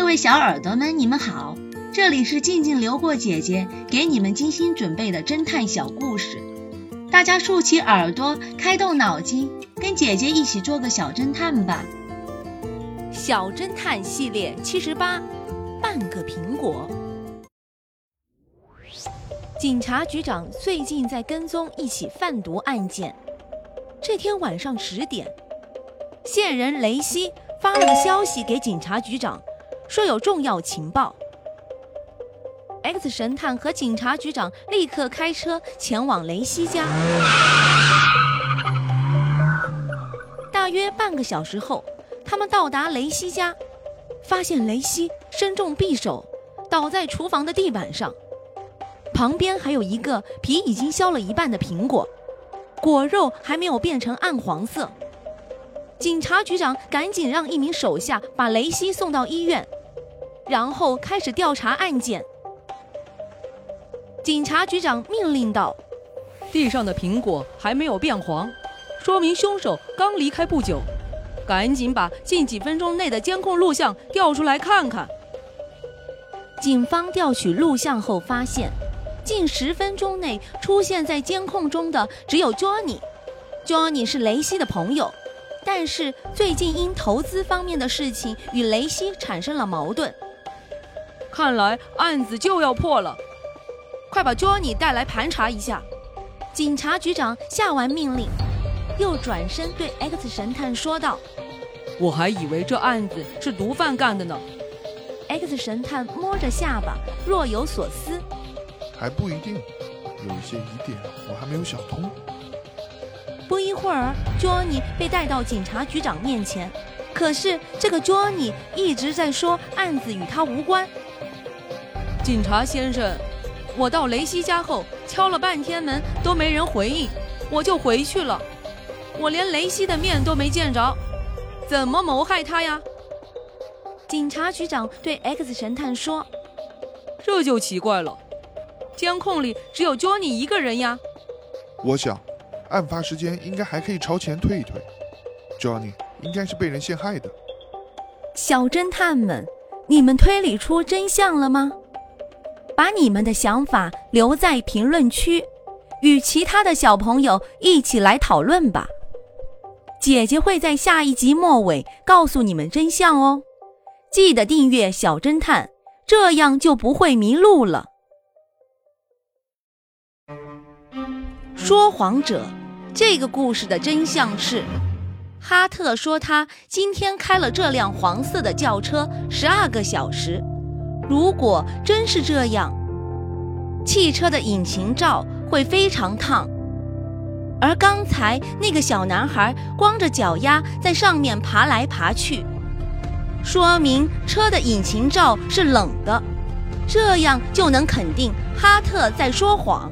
各位小耳朵们，你们好，这里是静静流过姐姐给你们精心准备的侦探小故事，大家竖起耳朵，开动脑筋，跟姐姐一起做个小侦探吧。小侦探系列七十八，半个苹果。警察局长最近在跟踪一起贩毒案件。这天晚上十点，线人雷西发了个消息给警察局长。说有重要情报，X 神探和警察局长立刻开车前往雷西家。大约半个小时后，他们到达雷西家，发现雷西身中匕首，倒在厨房的地板上，旁边还有一个皮已经削了一半的苹果，果肉还没有变成暗黄色。警察局长赶紧让一名手下把雷西送到医院。然后开始调查案件。警察局长命令道：“地上的苹果还没有变黄，说明凶手刚离开不久。赶紧把近几分钟内的监控录像调出来看看。”警方调取录像后发现，近十分钟内出现在监控中的只有 Johnny。Johnny 是雷西的朋友，但是最近因投资方面的事情与雷西产生了矛盾。看来案子就要破了，快把 Johnny 带来盘查一下。警察局长下完命令，又转身对 X 神探说道：“我还以为这案子是毒贩干的呢。”X 神探摸着下巴，若有所思：“还不一定，有一些疑点我还没有想通。”不一会儿，Johnny 被带到警察局长面前，可是这个 Johnny 一直在说案子与他无关。警察先生，我到雷西家后敲了半天门都没人回应，我就回去了。我连雷西的面都没见着，怎么谋害他呀？警察局长对 X 神探说：“这就奇怪了，监控里只有 Johnny 一个人呀。我想，案发时间应该还可以朝前推一推，Johnny 应该是被人陷害的。”小侦探们，你们推理出真相了吗？把你们的想法留在评论区，与其他的小朋友一起来讨论吧。姐姐会在下一集末尾告诉你们真相哦。记得订阅小侦探，这样就不会迷路了。说谎者，这个故事的真相是，哈特说他今天开了这辆黄色的轿车十二个小时。如果真是这样，汽车的引擎罩会非常烫，而刚才那个小男孩光着脚丫在上面爬来爬去，说明车的引擎罩是冷的，这样就能肯定哈特在说谎。